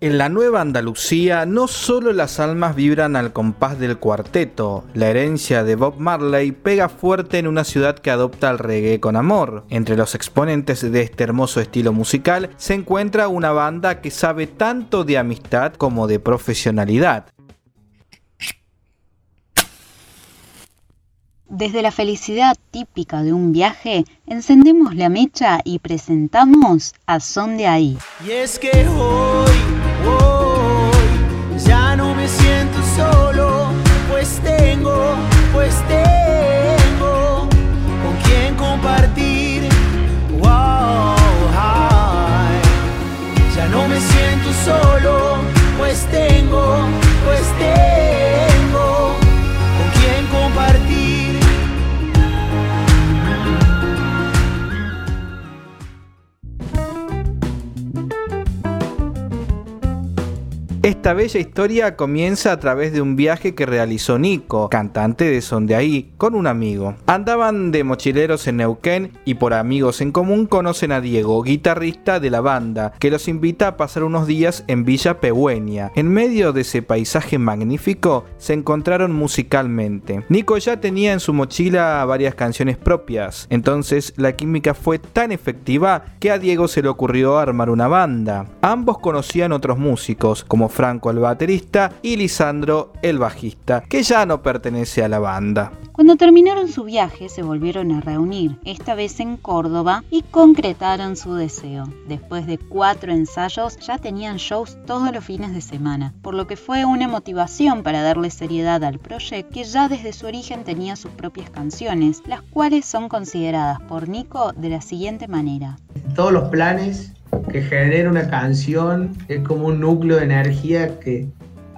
En la nueva Andalucía no solo las almas vibran al compás del cuarteto, la herencia de Bob Marley pega fuerte en una ciudad que adopta el reggae con amor. Entre los exponentes de este hermoso estilo musical se encuentra una banda que sabe tanto de amistad como de profesionalidad. Desde la felicidad típica de un viaje, encendemos la mecha y presentamos a Son de ahí. Y es que hoy, Esta bella historia comienza a través de un viaje que realizó Nico, cantante de Son de Ahí, con un amigo. Andaban de mochileros en Neuquén y por amigos en común conocen a Diego, guitarrista de la banda, que los invita a pasar unos días en Villa Pehueña. En medio de ese paisaje magnífico se encontraron musicalmente. Nico ya tenía en su mochila varias canciones propias, entonces la química fue tan efectiva que a Diego se le ocurrió armar una banda. Ambos conocían otros músicos, como Franco el baterista y Lisandro el bajista, que ya no pertenece a la banda. Cuando terminaron su viaje se volvieron a reunir, esta vez en Córdoba, y concretaron su deseo. Después de cuatro ensayos ya tenían shows todos los fines de semana, por lo que fue una motivación para darle seriedad al proyecto que ya desde su origen tenía sus propias canciones, las cuales son consideradas por Nico de la siguiente manera. Todos los planes que genera una canción es como un núcleo de energía que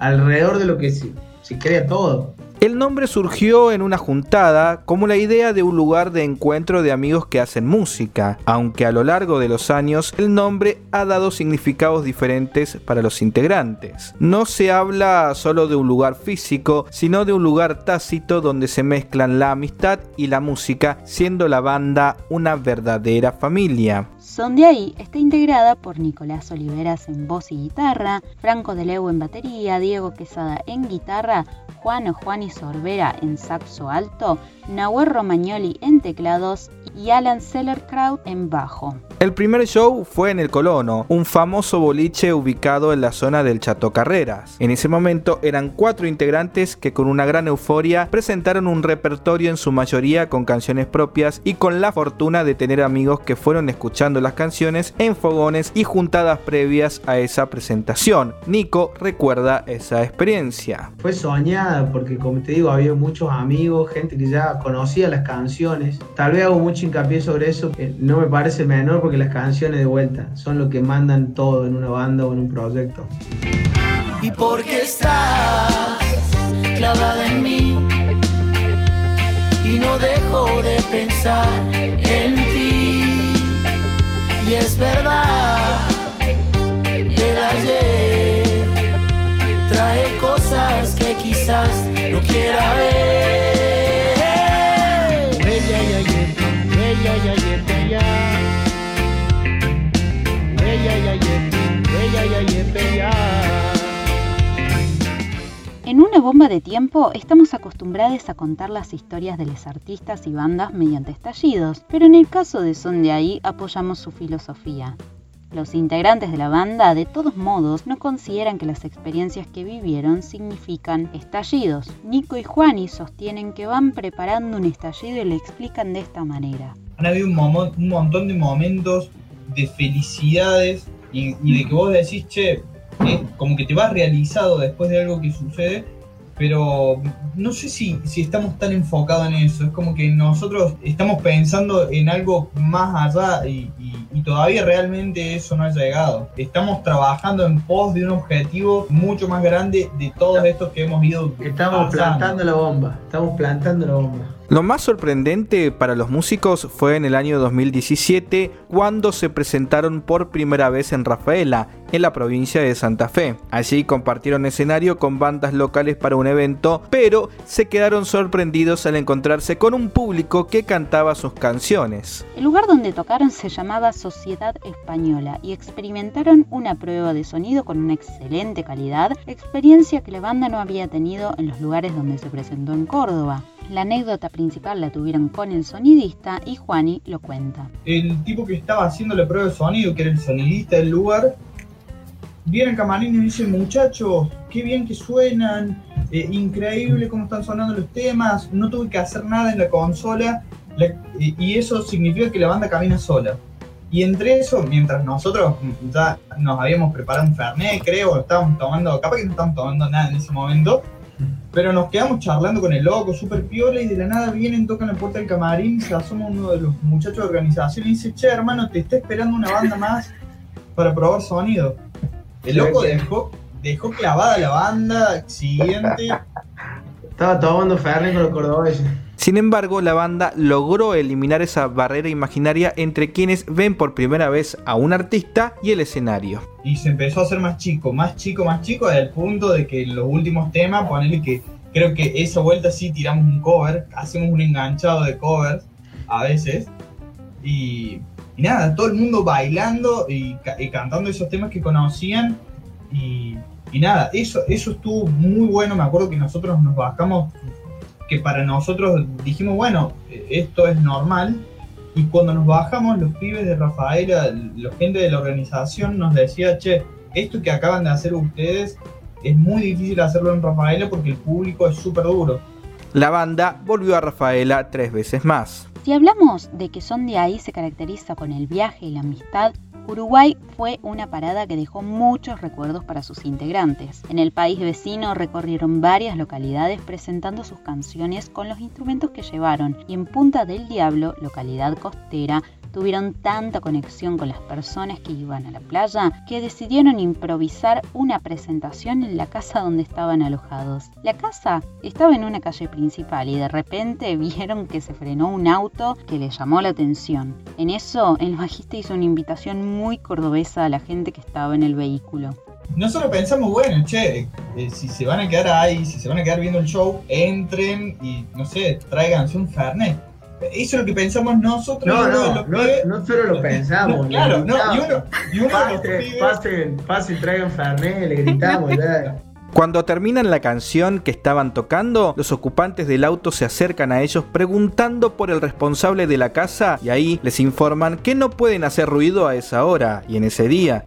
alrededor de lo que se, crea todo. El nombre surgió en una juntada como la idea de un lugar de encuentro de amigos que hacen música, aunque a lo largo de los años el nombre ha dado significados diferentes para los integrantes. No se habla solo de un lugar físico, sino de un lugar tácito donde se mezclan la amistad y la música, siendo la banda una verdadera familia. Son de ahí está integrada por Nicolás Oliveras en voz y guitarra, Franco de Leu en batería, Diego Quesada en guitarra, Juan o Juan y Sorbera en saxo alto, Nahuel Romagnoli en teclados y Alan Sellerkraut en bajo. El primer show fue en El Colono, un famoso boliche ubicado en la zona del Chato Carreras. En ese momento eran cuatro integrantes que con una gran euforia presentaron un repertorio en su mayoría con canciones propias y con la fortuna de tener amigos que fueron escuchando las canciones en fogones y juntadas previas a esa presentación. Nico recuerda esa experiencia. Fue soñada porque como te digo había muchos amigos, gente que ya conocía las canciones. Tal vez hago mucho hincapié sobre eso, que no me parece menor porque las canciones de vuelta son lo que mandan todo en una banda o en un proyecto. Y porque estás clavada en mí y no dejo de pensar en ti. Y es verdad, el ayer trae cosas que quizás no quiera ver. Bomba de tiempo estamos acostumbrados a contar las historias de los artistas y bandas mediante estallidos, pero en el caso de Son de ahí apoyamos su filosofía. Los integrantes de la banda, de todos modos, no consideran que las experiencias que vivieron significan estallidos. Nico y Juani sostienen que van preparando un estallido y le explican de esta manera. Han habido un, montón de momentos de felicidades y, y de que vos decís, che, como que te vas realizado después de algo que sucede, pero no sé si, si estamos tan enfocados en eso. Es como que nosotros estamos pensando en algo más allá y, todavía realmente eso no ha llegado. Estamos trabajando en pos de un objetivo mucho más grande de todos estos que hemos ido. Estamos plantando la bomba, estamos plantando la bomba. Lo más sorprendente para los músicos fue en el año 2017 cuando se presentaron por primera vez en Rafaela, en la provincia de Santa Fe. Allí compartieron escenario con bandas locales para un evento, pero se quedaron sorprendidos al encontrarse con un público que cantaba sus canciones. El lugar donde tocaron se llamaba Sociedad Española y experimentaron una prueba de sonido con una excelente calidad, experiencia que la banda no había tenido en los lugares donde se presentó en Córdoba. La anécdota principal la tuvieron con el sonidista y Juani lo cuenta. El tipo que estaba haciendo la prueba de sonido, que era el sonidista del lugar, viene al camarín y dice, muchachos, qué bien que suenan, eh, increíble cómo están sonando los temas, no tuve que hacer nada en la consola y eso significa que la banda camina sola. Y entre eso, mientras nosotros ya nos habíamos preparado un Fernet, creo, estábamos tomando, capaz que no estábamos tomando nada en ese momento, pero nos quedamos charlando con el loco, súper piola, y de la nada vienen, tocan la puerta del camarín, se asoma uno de los muchachos de organización y dice, che, hermano, te está esperando una banda más para probar sonido. El loco dejó, dejó clavada la banda siguiente. Estaba tomando Fernet con los cordobeses. Sin embargo, la banda logró eliminar esa barrera imaginaria entre quienes ven por primera vez a un artista y el escenario. Y se empezó a hacer más chico, más chico, más chico, al punto de que en los últimos temas, ponerle que creo que esa vuelta sí tiramos un cover, hacemos un enganchado de covers a veces. Y, nada, todo el mundo bailando y, cantando esos temas que conocían. Y, y, nada, eso, eso estuvo muy bueno. Me acuerdo que nosotros nos bajamos que para nosotros dijimos, bueno, esto es normal. Y cuando nos bajamos, los pibes de Rafaela, la gente de la organización nos decía, che, esto que acaban de hacer ustedes es muy difícil hacerlo en Rafaela porque el público es súper duro. La banda volvió a Rafaela tres veces más. Si hablamos de que Son de ahí se caracteriza con el viaje y la amistad, Uruguay fue una parada que dejó muchos recuerdos para sus integrantes. En el país vecino recorrieron varias localidades presentando sus canciones con los instrumentos que llevaron y en Punta del Diablo, localidad costera, tuvieron tanta conexión con las personas que iban a la playa que decidieron improvisar una presentación en la casa donde estaban alojados. La casa estaba en una calle principal y de repente vieron que se frenó un auto que les llamó la atención. En eso, el bajista hizo una invitación muy cordobesa a la gente que estaba en el vehículo nosotros pensamos, bueno, che, eh, si se van a quedar ahí, si se van a quedar viendo el show, entren y, no sé, tráiganse un Fernet. Eso es lo que pensamos nosotros. No, no, no, no, solo lo pensamos. claro, no, y uno, y uno pase, pasen, pasen, traigan Fernet, le gritamos. ya. Cuando terminan la canción que estaban tocando, los ocupantes del auto se acercan a ellos preguntando por el responsable de la casa y ahí les informan que no pueden hacer ruido a esa hora y en ese día.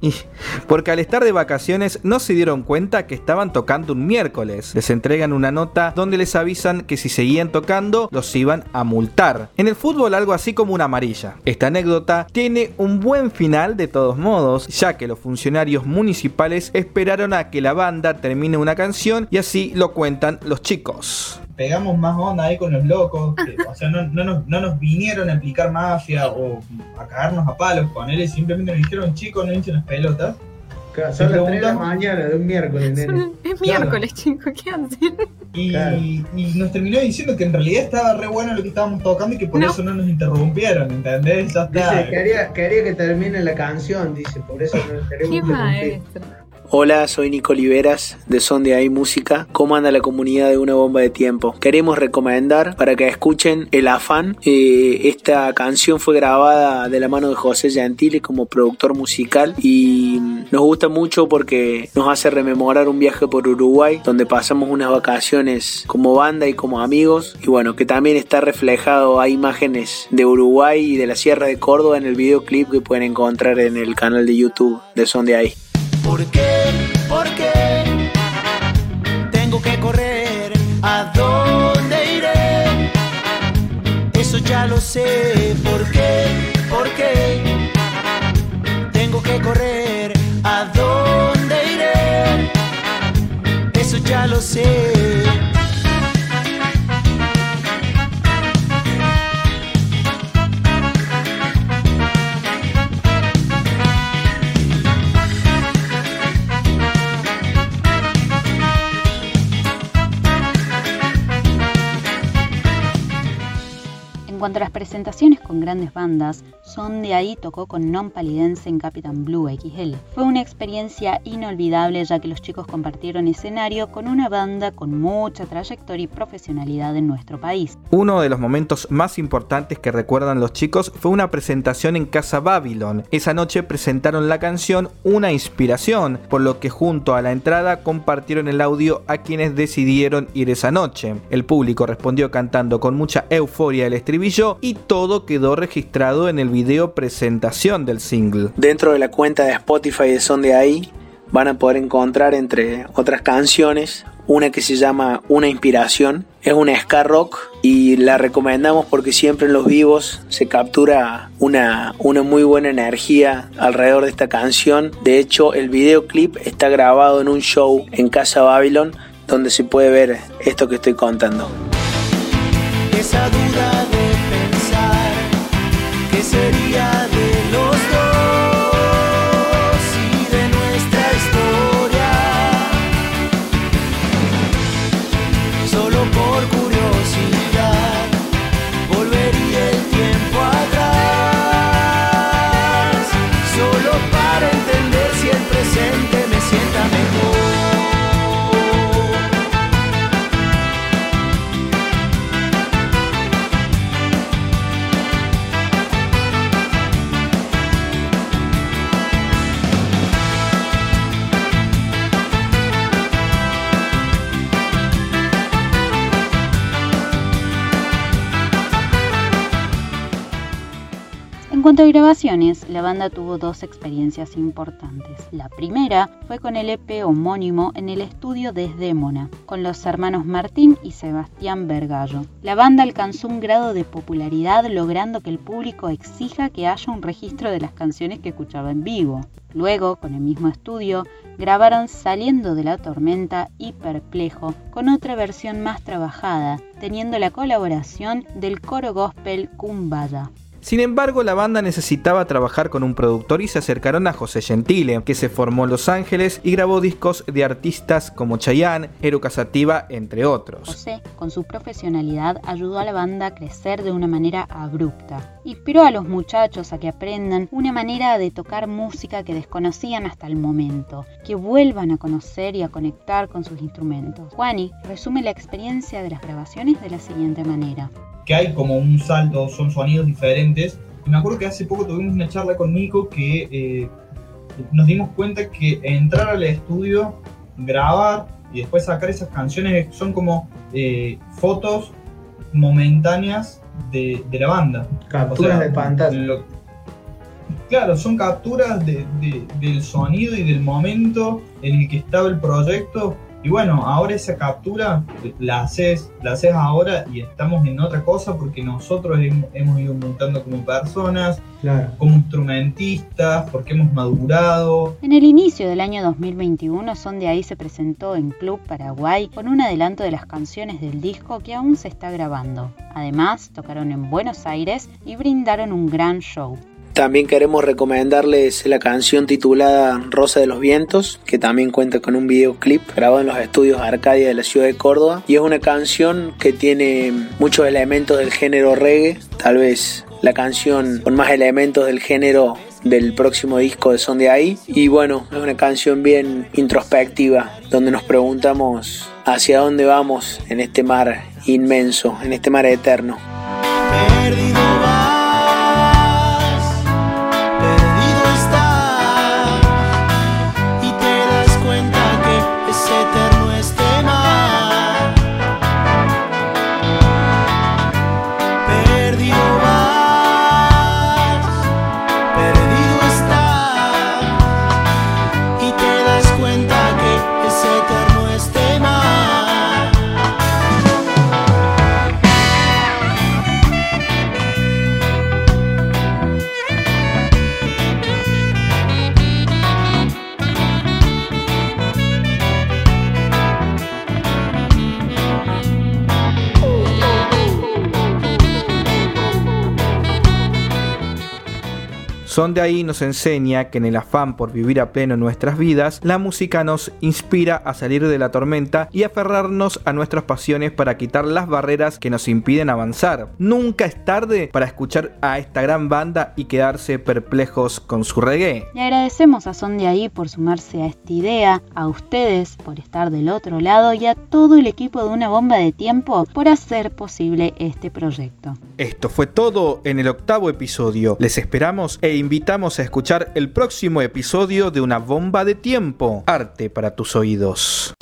Porque al estar de vacaciones no se dieron cuenta que estaban tocando un miércoles. Les entregan una nota donde les avisan que si seguían tocando los iban a multar. En el fútbol algo así como una amarilla. Esta anécdota tiene un buen final de todos modos, ya que los funcionarios municipales esperaron a que la banda termine una canción y así lo cuentan los chicos. Pegamos más onda ahí con los locos, o sea, no, nos, vinieron a aplicar mafia o a cagarnos a palos con él, simplemente nos dijeron, chicos, no hinchen las pelotas. son las 3 de la mañana de un miércoles, Es miércoles, chicos, ¿qué hacen? Y, y, nos terminó diciendo que en realidad estaba re bueno lo que estábamos tocando y que por eso no nos interrumpieron, ¿entendés? Ya Dice, quería, quería, que termine la canción, dice, por eso no queremos Qué maestro. Hola, soy Nico Oliveras de Son de Ahí Música. ¿Cómo anda la comunidad de Una Bomba de Tiempo? Queremos recomendar para que escuchen El Afán. Eh, esta canción fue grabada de la mano de José Gentile como productor musical y nos gusta mucho porque nos hace rememorar un viaje por Uruguay donde pasamos unas vacaciones como banda y como amigos y bueno, que también está reflejado, hay imágenes de Uruguay y de la Sierra de Córdoba en el videoclip que pueden encontrar en el canal de YouTube de Son de Ahí. ¿Por qué? ¿Por qué? Tengo que correr. ¿A dónde iré? Eso ya lo sé. ¿Por qué? ¿Por qué? Tengo que correr. ¿A dónde iré? Eso ya lo sé. Cuanto a las presentaciones con grandes bandas, Son de ahí tocó con Non Palidense en Capitán Blue XL. Fue una experiencia inolvidable ya que los chicos compartieron escenario con una banda con mucha trayectoria y profesionalidad en nuestro país. Uno de los momentos más importantes que recuerdan los chicos fue una presentación en Casa Babylon. Esa noche presentaron la canción Una Inspiración, por lo que junto a la entrada compartieron el audio a quienes decidieron ir esa noche. El público respondió cantando con mucha euforia el estribillo y todo quedó registrado en el video presentación del single. Dentro de la cuenta de Spotify de Son de Ahí van a poder encontrar entre otras canciones una que se llama Una Inspiración. Es una ska rock y la recomendamos porque siempre en los vivos se captura una, una muy buena energía alrededor de esta canción. De hecho, el videoclip está grabado en un show en Casa Babylon donde se puede ver esto que estoy contando. Esa duda cuanto a grabaciones, la banda tuvo dos experiencias importantes. La primera fue con el EP homónimo en el estudio Desdémona, con los hermanos Martín y Sebastián Vergallo. La banda alcanzó un grado de popularidad logrando que el público exija que haya un registro de las canciones que escuchaba en vivo. Luego, con el mismo estudio, grabaron Saliendo de la Tormenta y Perplejo, con otra versión más trabajada, teniendo la colaboración del coro gospel Kumbaya. Sin embargo, la banda necesitaba trabajar con un productor y se acercaron a José Gentile, que se formó en Los Ángeles y grabó discos de artistas como Chayanne, Eruca Sativa, entre otros. José, con su profesionalidad, ayudó a la banda a crecer de una manera abrupta. Inspiró a los muchachos a que aprendan una manera de tocar música que desconocían hasta el momento, que vuelvan a conocer y a conectar con sus instrumentos. Juani resume la experiencia de las grabaciones de la siguiente manera. Que hay como un salto, son sonidos diferentes. Y me acuerdo que hace poco tuvimos una charla con Nico que eh, nos dimos cuenta que entrar al estudio, grabar y después sacar esas canciones son como eh, fotos momentáneas de, de la banda. Capturas O sea, de pantalla. lo- claro, son capturas de- de- del sonido y del momento en el que estaba el proyecto. Y bueno, ahora esa captura la haces, la haces ahora y estamos en otra cosa porque nosotros hem- hemos ido mutando como personas, Claro. como instrumentistas, porque hemos madurado. En el inicio del año 2021, Son de ahí se presentó en Club Paraguay con un adelanto de las canciones del disco que aún se está grabando. Además, tocaron en Buenos Aires y brindaron un gran show. También queremos recomendarles la canción titulada Rosa de los Vientos, que también cuenta con un videoclip grabado en los estudios Arcadia de la ciudad de Córdoba. Y es una canción que tiene muchos elementos del género reggae, tal vez la canción con más elementos del género del próximo disco de Son de Ahí. Y bueno, es una canción bien introspectiva, donde nos preguntamos hacia dónde vamos en este mar inmenso, en este mar eterno. Son de ahí nos enseña que en el afán por vivir a pleno nuestras vidas, la música nos inspira a salir de la tormenta y aferrarnos a nuestras pasiones para quitar las barreras que nos impiden avanzar. Nunca es tarde para escuchar a esta gran banda y quedarse perplejos con su reggae. Le agradecemos a Son de ahí por sumarse a esta idea, a ustedes por estar del otro lado y a todo el equipo de una bomba de tiempo por hacer posible este proyecto. Esto fue todo en el octavo episodio. Les esperamos e invitamos a escuchar el próximo episodio de Una bomba de tiempo. Arte para tus oídos.